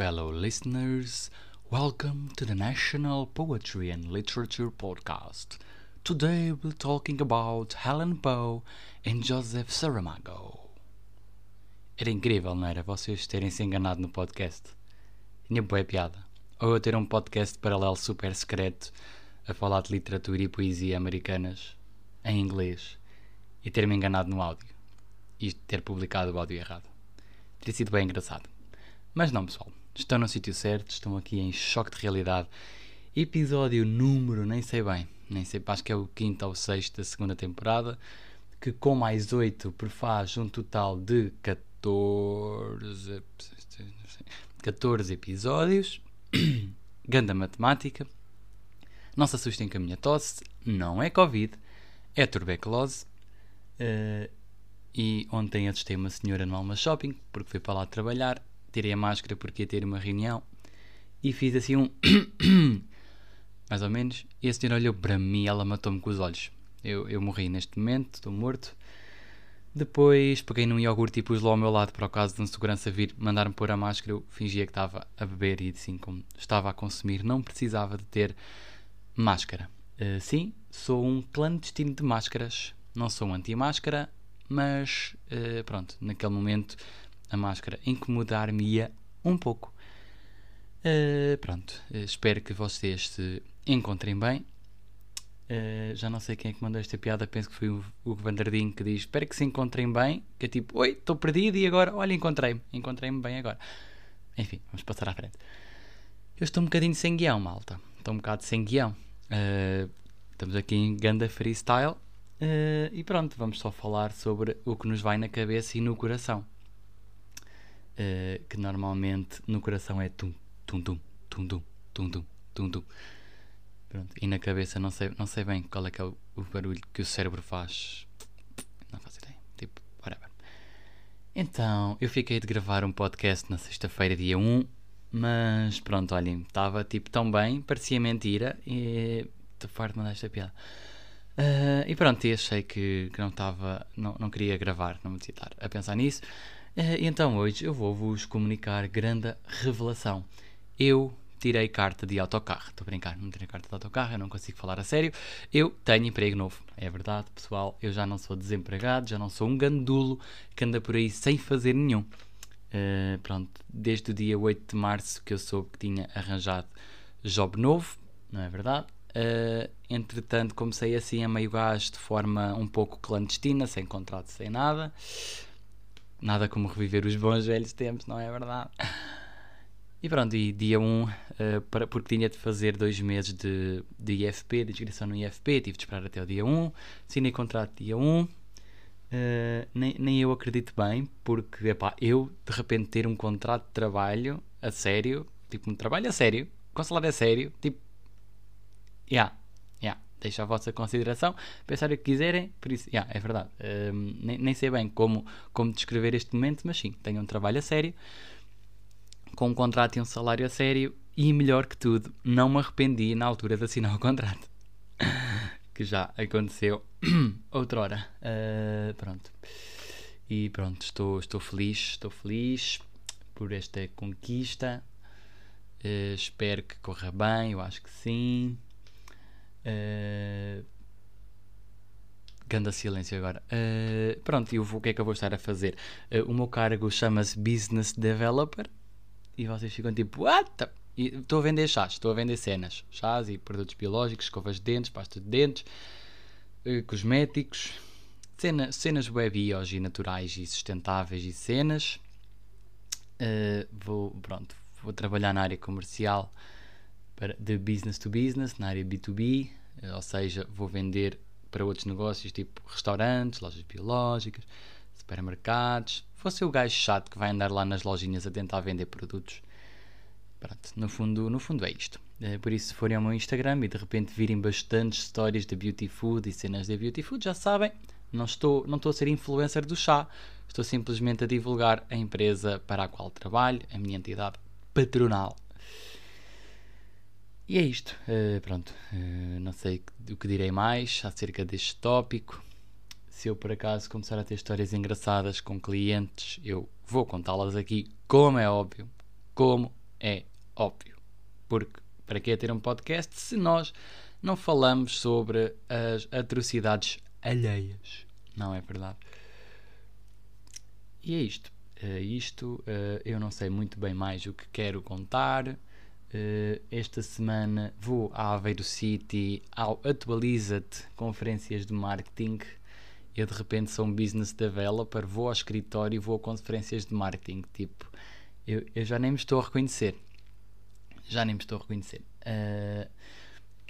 fellow listeners. Welcome to the National Poetry and Literature Podcast. Today we're talking about Helen Poe and Joseph Saramago. Era incrível, não era? Vocês terem se enganado no podcast. Tinha boa piada. Ou eu ter um podcast paralelo super secreto a falar de literatura e poesia americanas em inglês e ter-me enganado no áudio e ter publicado o áudio errado. Teria sido bem engraçado. Mas não, pessoal. Estão no sítio certo, estão aqui em choque de realidade. Episódio número, nem sei bem, nem sei, acho que é o quinto ou sexto da segunda temporada, que com mais oito prefaz um total de 14, 14 episódios. Ganda matemática. Não se assustem com a minha tosse, não é Covid, é tuberculose. Uh, e ontem assistei uma senhora no Alma Shopping, porque fui para lá trabalhar, tirei a máscara porque ia ter uma reunião e fiz assim um. mais ou menos. E a senhora olhou para mim ela matou-me com os olhos. Eu, eu morri neste momento, estou morto. Depois peguei num iogurte e pus lá ao meu lado para o caso de um segurança vir mandar-me pôr a máscara. Eu fingia que estava a beber e assim como estava a consumir, não precisava de ter máscara. Uh, sim, sou um clandestino de máscaras. Não sou um anti-máscara, mas uh, pronto, naquele momento a máscara incomodar-me-ia um pouco. Uh, pronto, uh, espero que vocês se encontrem bem. já não sei quem é que mandou esta piada, penso que foi o Hugo Vanderdinho que diz: Espero que se encontrem bem. Que é tipo, oi, estou perdido e agora, olha, encontrei-me, encontrei-me bem agora. Enfim, vamos passar à frente. Eu estou um bocadinho sem guião, malta. Estou um bocado sem guião. estamos aqui em Ganda Freestyle Uh, e pronto, vamos só falar sobre o que nos vai na cabeça e no coração. Uh, que normalmente no coração é tum, tum, tum, tum, tum, tum, tum, tum, tum. Pronto. E na cabeça não sei, não sei bem qual é que é o, o barulho que o cérebro faz. Não faço ideia. Tipo, whatever. Então, eu fiquei de gravar um podcast na sexta-feira, dia 1. Mas pronto, olhem, estava tipo tão bem, parecia mentira. E estou farto de mandar esta piada. Uh, e pronto, e achei que, que não estava, não, não queria gravar, não me devia estar a pensar nisso. Uh, e então hoje eu vou-vos comunicar grande revelação. Eu tirei carta de autocarro. Estou a brincar, não tirei carta de autocarro, eu não consigo falar a sério. Eu tenho emprego novo, é verdade, pessoal. Eu já não sou desempregado, já não sou um gandulo que anda por aí sem fazer nenhum. Uh, pronto, desde o dia 8 de março que eu soube que tinha arranjado job novo, não é verdade? Uh, entretanto, comecei assim a meio gás de forma um pouco clandestina, sem contrato, sem nada. Nada como reviver os bons velhos tempos, não é verdade? E pronto, e dia 1, um, uh, para, porque tinha de fazer dois meses de, de IFP, de inscrição no IFP, tive de esperar até o dia 1, assinei contrato dia 1. Uh, nem, nem eu acredito bem, porque epá, eu de repente ter um contrato de trabalho a sério, tipo um trabalho a sério, com salário a sério, tipo yeah. Deixo a vossa consideração, pensar o que quiserem, por isso, yeah, é verdade. Um, nem, nem, sei bem como, como descrever este momento, mas sim, tenho um trabalho a sério, com um contrato e um salário a sério, e melhor que tudo, não me arrependi na altura de assinar o contrato. que já aconteceu outrora. Uh, pronto. E pronto, estou, estou feliz, estou feliz por esta conquista. Uh, espero que corra bem, eu acho que sim. Uh, Ganda silêncio agora. Uh, pronto, e o que é que eu vou estar a fazer? Uh, o meu cargo chama-se Business Developer e vocês ficam tipo, what? Estou a vender chás, estou a vender cenas, chás e produtos biológicos, escovas de dentes, pasta de dentes, uh, cosméticos, cena, cenas web e naturais e sustentáveis e cenas. vou, pronto, vou trabalhar na área comercial para, de business to business, na área B2B, eh, ou seja, vou vender para outros negócios tipo restaurantes, lojas biológicas, supermercados. Vou ser o gajo chato que vai andar lá nas lojinhas a tentar vender produtos. Pronto, no fundo, no fundo é isto. Eh, por isso, se forem ao meu Instagram e de repente virem bastantes histórias de beauty food e cenas de beauty food, já sabem, não estou, não estou a ser influencer do chá, estou simplesmente a divulgar a empresa para a qual trabalho, a minha entidade patronal. E é isto. Uh, pronto. Uh, não sei o que direi mais acerca deste tópico. Se eu por acaso começar a ter histórias engraçadas com clientes, eu vou contá-las aqui, como é óbvio. Como É óbvio. Porque para que é ter um podcast se nós não falamos sobre as atrocidades alheias? Não é verdade? E é isto. Uh, isto eu não sei muito bem mais o que quero contar. Uh, esta semana vou à Aveiro City ao Atualiza-te conferências de marketing. Eu de repente sou um business developer, vou ao escritório e vou a conferências de marketing. Tipo, eu, eu já nem me estou a reconhecer. Já nem me estou a reconhecer.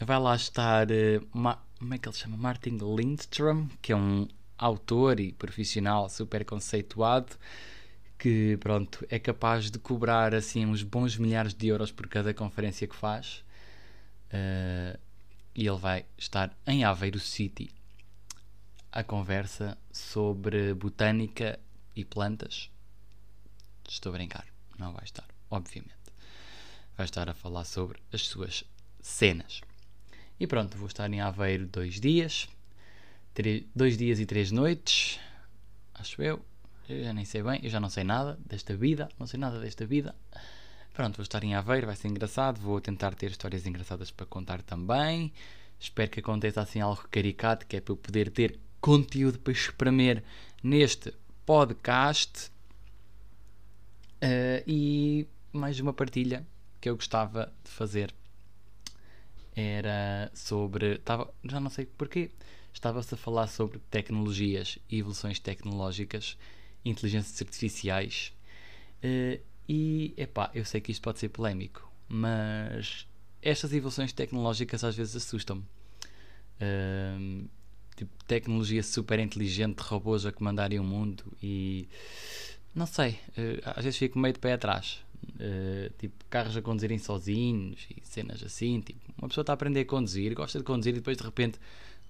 vai lá estar. como é que ele chama? Martin Lindstrom, que é um autor e profissional super conceituado que pronto é capaz de cobrar assim uns bons milhares de euros por cada conferência que faz uh, e ele vai estar em Aveiro City. A conversa sobre botânica e plantas estou a brincar não vai estar obviamente. Vai estar a falar sobre as suas cenas. E pronto vou estar em Aveiro dois dias dois dias e três noites, acho eu. Eu já nem sei bem, eu já não sei nada desta vida, não sei nada desta vida. Pronto, vou estar em Aveiro, vai ser engraçado. Vou tentar ter histórias engraçadas para contar também. Espero que aconteça assim algo caricato, que é para eu poder ter conteúdo para espremer neste podcast. Uh, e mais uma partilha que eu gostava de fazer era sobre. Tava, já não sei porquê estava-se a falar sobre tecnologias e evoluções tecnológicas, inteligências artificiais. Uh, e, epá, eu sei que isto pode ser polémico, mas estas evoluções tecnológicas às vezes assustam-me. Uh, tipo, tecnologia super inteligente, robôs a comandarem o mundo e. Não sei, uh, às vezes fico meio de pé atrás. Uh, tipo, carros a conduzirem sozinhos e cenas assim. Tipo, uma pessoa está a aprender a conduzir, gosta de conduzir e depois de repente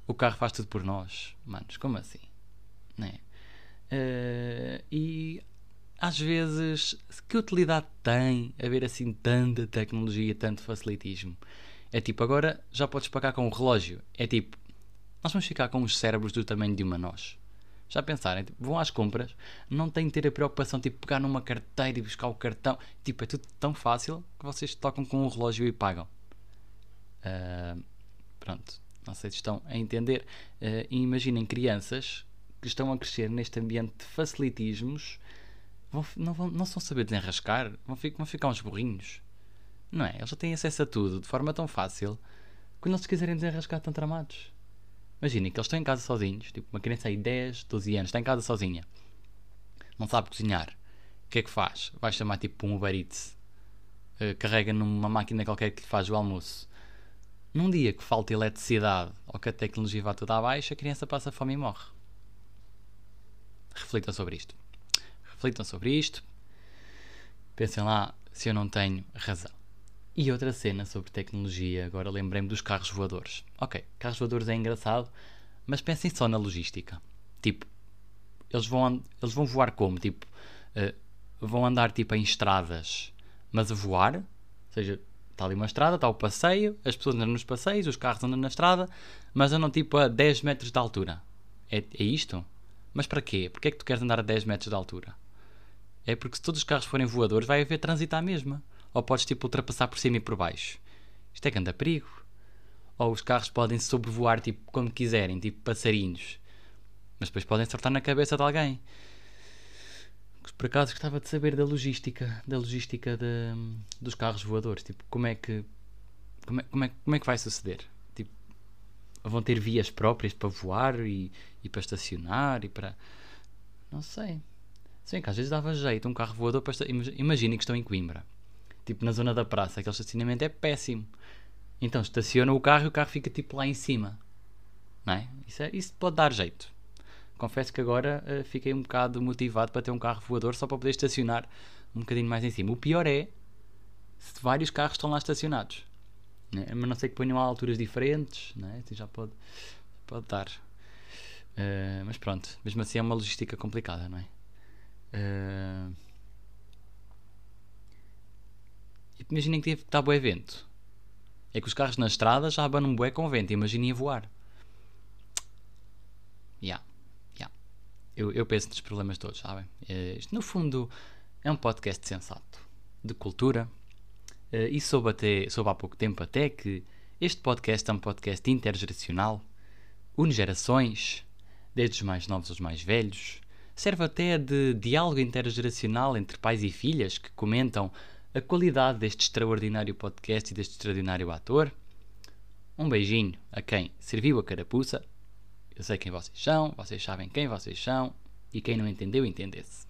o carro faz tudo por nós. Manos, como assim? Né? Uh, e às vezes, que utilidade tem haver assim tanta tecnologia, tanto facilitismo? É tipo, agora já podes pagar com o relógio. É tipo, nós vamos ficar com os cérebros do tamanho de uma nós. Já pensarem, tipo, vão às compras, não têm de ter a preocupação de tipo, pegar numa carteira e buscar o cartão. Tipo, é tudo tão fácil que vocês tocam com o relógio e pagam. Uh, pronto. Não sei se estão a entender. Uh, imaginem crianças que estão a crescer neste ambiente de facilitismos, vão, não, vão, não são saber desenrascar, vão, vão ficar uns burrinhos. Não é? Eles já têm acesso a tudo de forma tão fácil quando eles quiserem desenrascar estão tramados. Imaginem que eles estão em casa sozinhos, tipo uma criança aí 10, 12 anos, está em casa sozinha, não sabe cozinhar. O que é que faz? Vai chamar tipo um Uber Eats, uh, carrega numa máquina qualquer que lhe faz o almoço num dia que falta eletricidade ou que a tecnologia vá toda abaixo, a criança passa fome e morre. Reflitam sobre isto. Reflitam sobre isto. Pensem lá se eu não tenho razão. E outra cena sobre tecnologia, agora lembrei-me dos carros voadores. Ok, carros voadores é engraçado, mas pensem só na logística. Tipo, eles vão, eles vão voar como? Tipo, uh, vão andar tipo em estradas, mas a voar? Ou seja, Está ali uma estrada, está o passeio, as pessoas andam nos passeios, os carros andam na estrada, mas andam tipo a 10 metros de altura. É, é isto? Mas para quê? Porquê é que tu queres andar a 10 metros de altura? É porque se todos os carros forem voadores, vai haver trânsito à mesma. Ou podes tipo ultrapassar por cima e por baixo. Isto é grande perigo. Ou os carros podem sobrevoar tipo como quiserem, tipo passarinhos. Mas depois podem acertar na cabeça de alguém por acaso gostava de saber da logística, da logística de, dos carros voadores, tipo, como é que como é, como é, como é que vai suceder? Vão ter vias próprias para voar e, e para estacionar e para não sei. Sim, que às vezes dava jeito um carro voador para imaginem que estão em Coimbra. Tipo na zona da praça, aquele estacionamento é péssimo. Então estaciona o carro e o carro fica tipo lá em cima. Não é? Isso, é, isso pode dar jeito confesso que agora uh, fiquei um bocado motivado para ter um carro voador só para poder estacionar um bocadinho mais em cima. O pior é se vários carros estão lá estacionados. Né? Mas não sei que ponham a alturas diferentes, né? assim já pode, pode dar. Uh, mas pronto, mesmo assim é uma logística complicada, não é? Uh, imaginem que está bom evento. É que os carros na estrada já abanam bué com vento. Imaginem a voar. Yeah eu, eu penso nos problemas todos, sabem? É, isto, no fundo, é um podcast sensato, de cultura, Uh, e soube, até, soube há pouco tempo até que este podcast é um podcast intergeracional, une gerações, desde os mais novos aos mais velhos. Serve até de diálogo intergeracional entre pais e filhas que comentam a qualidade deste extraordinário podcast e deste extraordinário ator. Um beijinho a quem serviu a carapuça. Eu sei quem vocês são, vocês sabem quem vocês são e quem não entendeu, entendesse.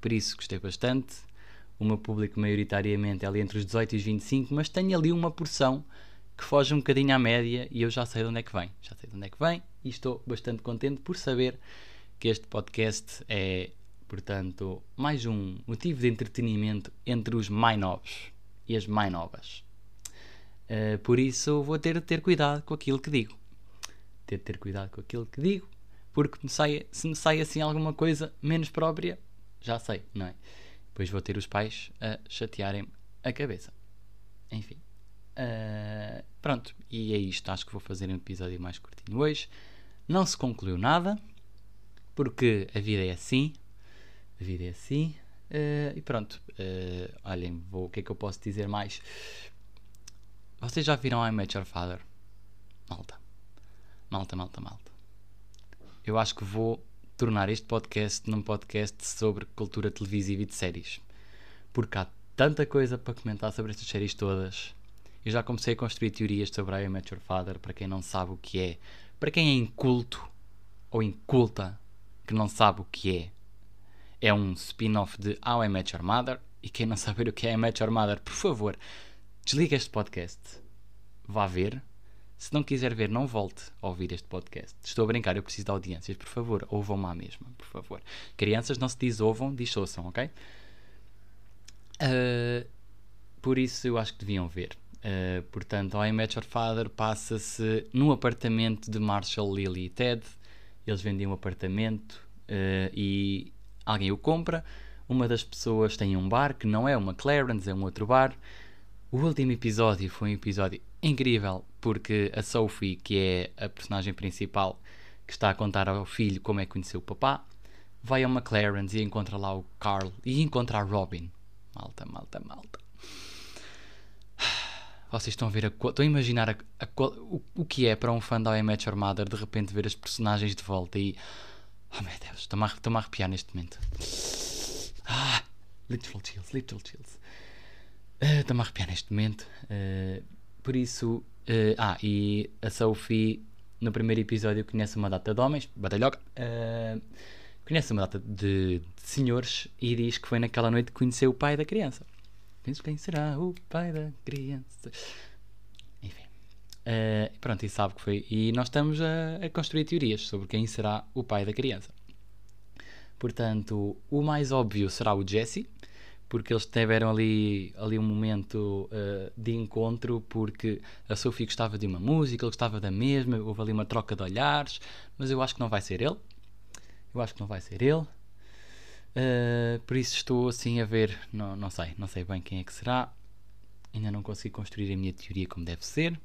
Por isso gostei bastante. O meu público maioritariamente é ali entre os 18 e os 25, mas tenho ali uma porção que foge um bocadinho à média e eu já sei de onde é que vem. Já sei de onde é que vem e estou bastante contente por saber que este podcast é Portanto, mais um motivo de entretenimento entre os mais novos e as mais novas. Uh, por isso, vou ter de ter cuidado com aquilo que digo. Ter de ter cuidado com aquilo que digo, porque me sai, se me sai assim alguma coisa menos própria, já sei, não é? Depois vou ter os pais a chatearem a cabeça. Enfim. Uh, pronto, e é isto. Acho que vou fazer um episódio mais curtinho hoje. Não se concluiu nada, porque a vida é assim a vida é assim. Uh, e pronto, uh, olhem, vou, o que é que eu posso dizer mais? Vocês já viram I Met Your Father? Malta. Malta, malta, malta. Eu acho que vou tornar este podcast num podcast sobre cultura televisiva e de séries. Porque há tanta coisa para comentar sobre estas séries todas. Eu já comecei a construir teorias sobre I Met Your Father, para quem não sabe o que é. Para quem é inculto ou inculta, que não sabe o que é é um spin-off de How I Met Your Mother. E quem não saber o que é I Met Your Mother, por favor, desliga este podcast. Vá ver. Se não quiser ver, não volte a ouvir este podcast. Estou a brincar, eu preciso de audiências. Por favor, ouvam-me à mesma, por favor. Crianças não se diz ouvam, diz ouçam, ok? Uh, por isso eu acho que deviam ver. Uh, portanto, I Met Your Father passa-se num apartamento de Marshall, Lily e Ted. Eles vendem um apartamento uh, e alguém o compra, uma das pessoas tem um bar que não é uma Clarence, é um outro bar. O último episódio foi um episódio incrível porque a Sophie, que é a personagem principal que está a contar ao filho como é que conheceu o papá, vai a uma Clarence e encontra lá o Carl e encontra a Robin. Malta, malta, malta. Vocês estão a ver a, estão a imaginar a, a, o, o que é para um fã da I Met Your Mother de repente ver as personagens de volta e Oh meu Deus, estou-me a, estou a arrepiar neste momento. Ah, literal chills, literal chills. Uh, estou-me a arrepiar neste momento. Uh, por isso. Uh, ah, e a Sophie, no primeiro episódio, conhece uma data de homens, batalhoca. Uh, conhece uma data de, de, senhores e diz que foi naquela noite que conheceu o pai da criança. Penso quem será o pai da criança. Uh, pronto, e sabe que foi. E nós estamos a, a, construir teorias sobre quem será o pai da criança. Portanto, o mais óbvio será o Jesse, porque eles tiveram ali, ali um momento uh, de encontro, porque a Sophie gostava de uma música, ele gostava da mesma, houve ali uma troca de olhares, mas eu acho que não vai ser ele. Eu acho que não vai ser ele. Uh, por isso estou assim a ver, não, não sei, não sei bem quem é que será. Ainda não consegui construir a minha teoria como deve ser.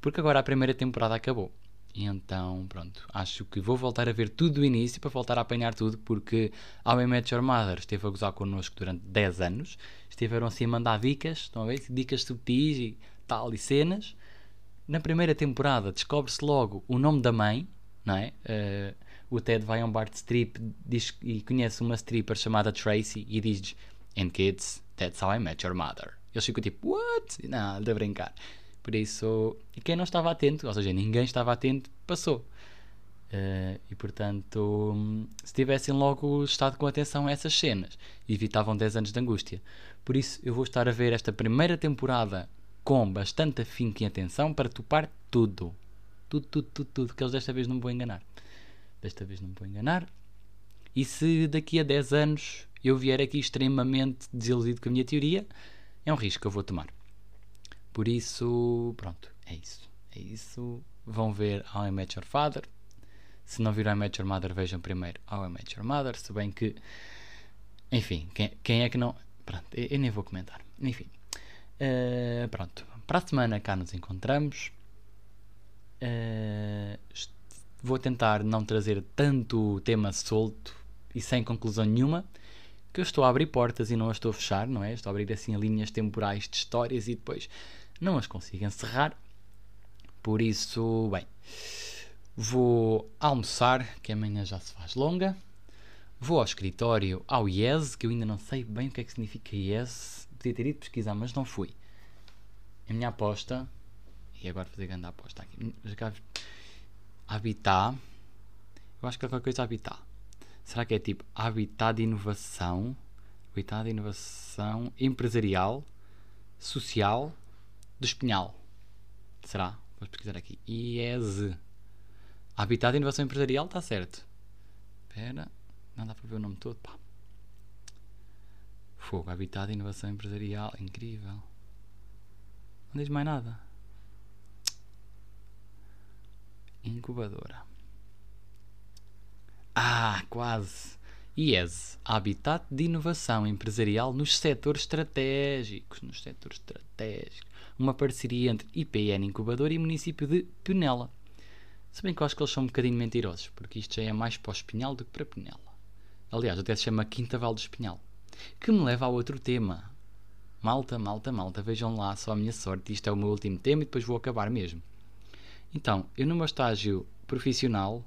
Porque agora a primeira temporada acabou. E então, pronto, acho que vou voltar a ver tudo do início para voltar a apanhar tudo, porque How I Met Your Mother esteve a gozar connosco durante 10 anos, estiveram assim a mandar dicas, estão a ver? Dicas subtis e tal, e cenas. Na primeira temporada descobre-se logo o nome da mãe, não é? Uh, o Ted vai a um bar de strip diz, e conhece uma stripper chamada Tracy e diz And kids, that's how I met your mother. Eles ficam tipo, what? Não, de brincar. Por isso, e quem não estava atento, ou seja, ninguém estava atento, passou. Uh, e portanto, se tivessem logo estado com atenção a essas cenas, evitavam 10 anos de angústia. Por isso, eu vou estar a ver esta primeira temporada com bastante afinco e atenção para topar tudo. Tudo, tudo, tudo, tudo. Que eles desta vez não me vão enganar. Desta vez não me vou enganar. E se daqui a 10 anos eu vier aqui extremamente desiludido com a minha teoria, é um risco que eu vou tomar. Por isso, pronto, é isso. É isso. Vão ver How I Met Your Father. Se não viram I Met Your Mother, vejam primeiro How I Met Your Mother. Se bem que. Enfim, quem, quem é que não. Pronto, eu, eu nem vou comentar. Enfim. Uh, pronto. Para a semana cá nos encontramos. Uh, vou tentar não trazer tanto tema solto e sem conclusão nenhuma. que eu estou a abrir portas e não as estou a fechar, não é? Estou a abrir assim linhas temporais de histórias e depois não as consigo encerrar. Por isso, bem, vou almoçar, que amanhã já se faz longa. Vou ao escritório, ao IES, que eu ainda não sei bem o que é que significa IES. Podia ter ido pesquisar, mas não fui. A minha aposta, e agora fazer grande aposta aqui, Habitat, eu acho que é qualquer coisa Habitat. Será que é tipo Habitat de Inovação, Habitat de Inovação Empresarial, Social do Espinhal? Será? Vou pesquisar aqui. IES. Habitat de Inovação Empresarial, está certo. Espera. Não dá para ver o nome todo, pá. Fogo, Habitat de Inovação Empresarial. Incrível. Não diz mais nada. Incubadora. Ah, quase. IES, Habitat de Inovação Empresarial nos setores estratégicos. Nos setores estratégicos. Uma parceria entre IPN Incubadora e município de Penela. Se bem que eu acho que eles são um bocadinho mentirosos, porque isto já é mais para o Espinhal do que para Penela. Aliás, até se chama Quinta Val do Espinhal. Que me leva a outro tema. Malta, malta, malta, vejam lá só a minha sorte. Isto é o meu último tema e depois vou acabar mesmo. Então, eu no meu estágio profissional.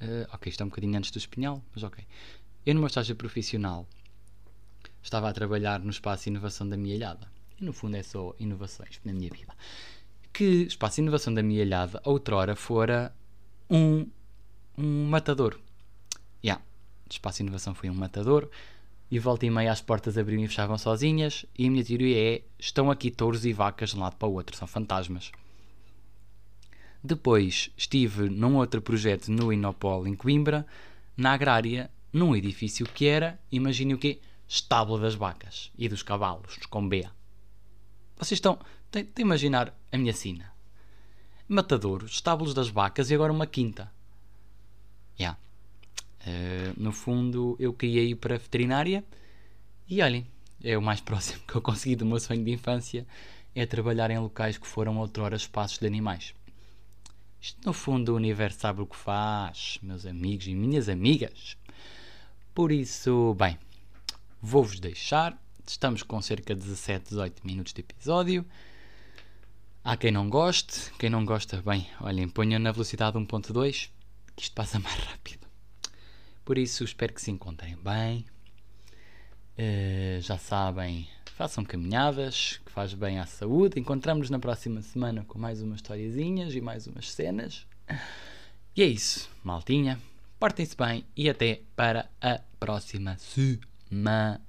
Uh, ok, isto é um bocadinho antes do Espinhal, mas ok. Eu meu estágio profissional estava a trabalhar no espaço inovação da Mielhada. E no fundo é só inovações na minha vida. Que espaço inovação da Mielhada outrora fora um, um matador. Yeah, espaço inovação foi um matador e volta e meia as portas abriam e fechavam sozinhas e a minha teoria é estão aqui touros e vacas de um lado para o outro, são fantasmas. Depois estive num outro projeto no Inopol em Coimbra, na agrária, num edifício que era, imagine o quê? Estábulo das vacas e dos cavalos, com B. Vocês estão, de imaginar a minha sina. Matadouros, estábulos das vacas e agora uma quinta. Yeah. Uh, no fundo, eu queria ir para a veterinária e olhem, é o mais próximo que eu consegui do meu sonho de infância é trabalhar em locais que foram outrora espaços de animais. Isto, no fundo, o universo sabe o que faz, meus amigos e minhas amigas. Por isso, bem, vou-vos deixar. Estamos com cerca de 17, 18 minutos de episódio. Há quem não goste, quem não gosta, bem, olhem, ponham na velocidade 1.2 que isto passa mais rápido. Por isso, espero que se encontrem bem. Uh, já sabem, façam caminhadas, que faz bem à saúde. Encontramos-nos na próxima semana com mais umas historiazinhas e mais umas cenas. E é isso, maltinha. Portem-se bem e até para a próxima semana.